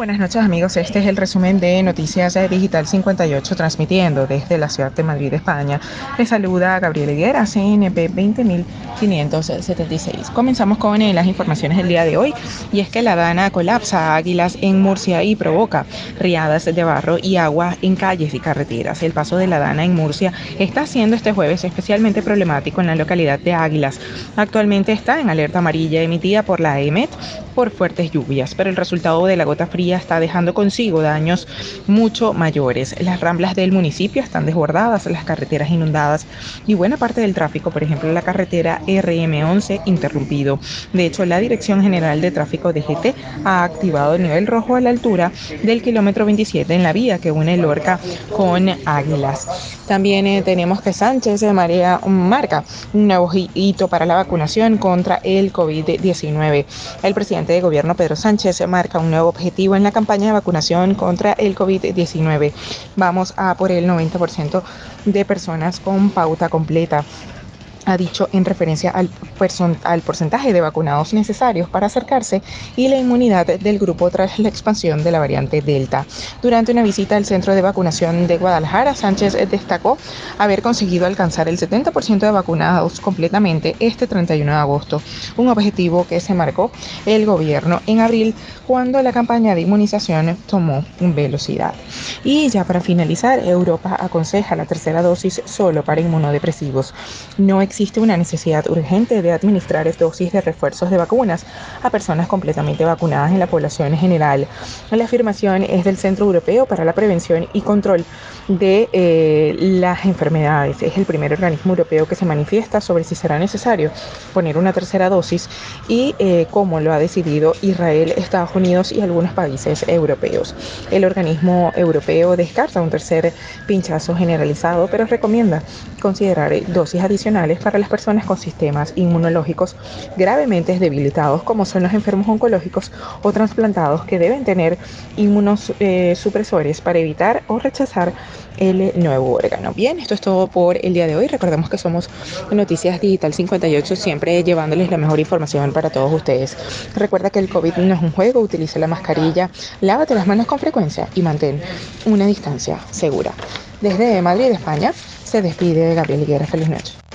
Buenas noches amigos, este es el resumen de Noticias Digital 58 transmitiendo desde la ciudad de Madrid, España. Les saluda Gabriel Higuera, CNP 20576. Comenzamos con eh, las informaciones del día de hoy y es que la Dana colapsa águilas en Murcia y provoca riadas de barro y agua en calles y carreteras. El paso de la Dana en Murcia está siendo este jueves especialmente problemático en la localidad de Águilas. Actualmente está en alerta amarilla emitida por la EMET por fuertes lluvias, pero el resultado de la gota fría está dejando consigo daños mucho mayores. Las ramblas del municipio están desbordadas, las carreteras inundadas y buena parte del tráfico, por ejemplo la carretera RM11 interrumpido. De hecho, la Dirección General de Tráfico de GT ha activado el nivel rojo a la altura del kilómetro 27 en la vía que une Lorca con Águilas. También eh, tenemos que Sánchez de María marca un nuevo para la vacunación contra el COVID-19. El presidente de gobierno Pedro Sánchez marca un nuevo objetivo en la campaña de vacunación contra el COVID-19. Vamos a por el 90% de personas con pauta completa ha dicho en referencia al, al, porcentaje de vacunados necesarios para acercarse y la inmunidad del grupo tras la expansión de la variante Delta. Durante una visita al centro de vacunación de Guadalajara, Sánchez destacó haber conseguido alcanzar el 70% de vacunados completamente este 31 de agosto, un objetivo que se marcó el gobierno en abril cuando la campaña de inmunización tomó velocidad. Y ya para finalizar, Europa aconseja la tercera dosis solo para inmunodepresivos. No existe una necesidad urgente de administrar dosis de refuerzos de vacunas a personas completamente vacunadas en la población en general. La afirmación es del Centro Europeo para la Prevención y Control de eh, las Enfermedades. Es el primer organismo europeo que se manifiesta sobre si será necesario poner una tercera dosis y eh, cómo lo ha decidido Israel, Estados Unidos y algunos países europeos. El organismo europeo descarta un tercer pinchazo generalizado, pero recomienda considerar dosis adicionales para las personas con sistemas inmunológicos gravemente debilitados, como son los enfermos oncológicos o trasplantados que deben tener inmunosupresores eh, para evitar o rechazar el nuevo órgano. Bien, esto es todo por el día de hoy. Recordemos que somos Noticias Digital 58, siempre llevándoles la mejor información para todos ustedes. Recuerda que el COVID no es un juego, utiliza la mascarilla, lávate las manos con frecuencia y mantén una distancia segura. Desde Madrid, España, se despide Gabriel Higuera. Feliz noche.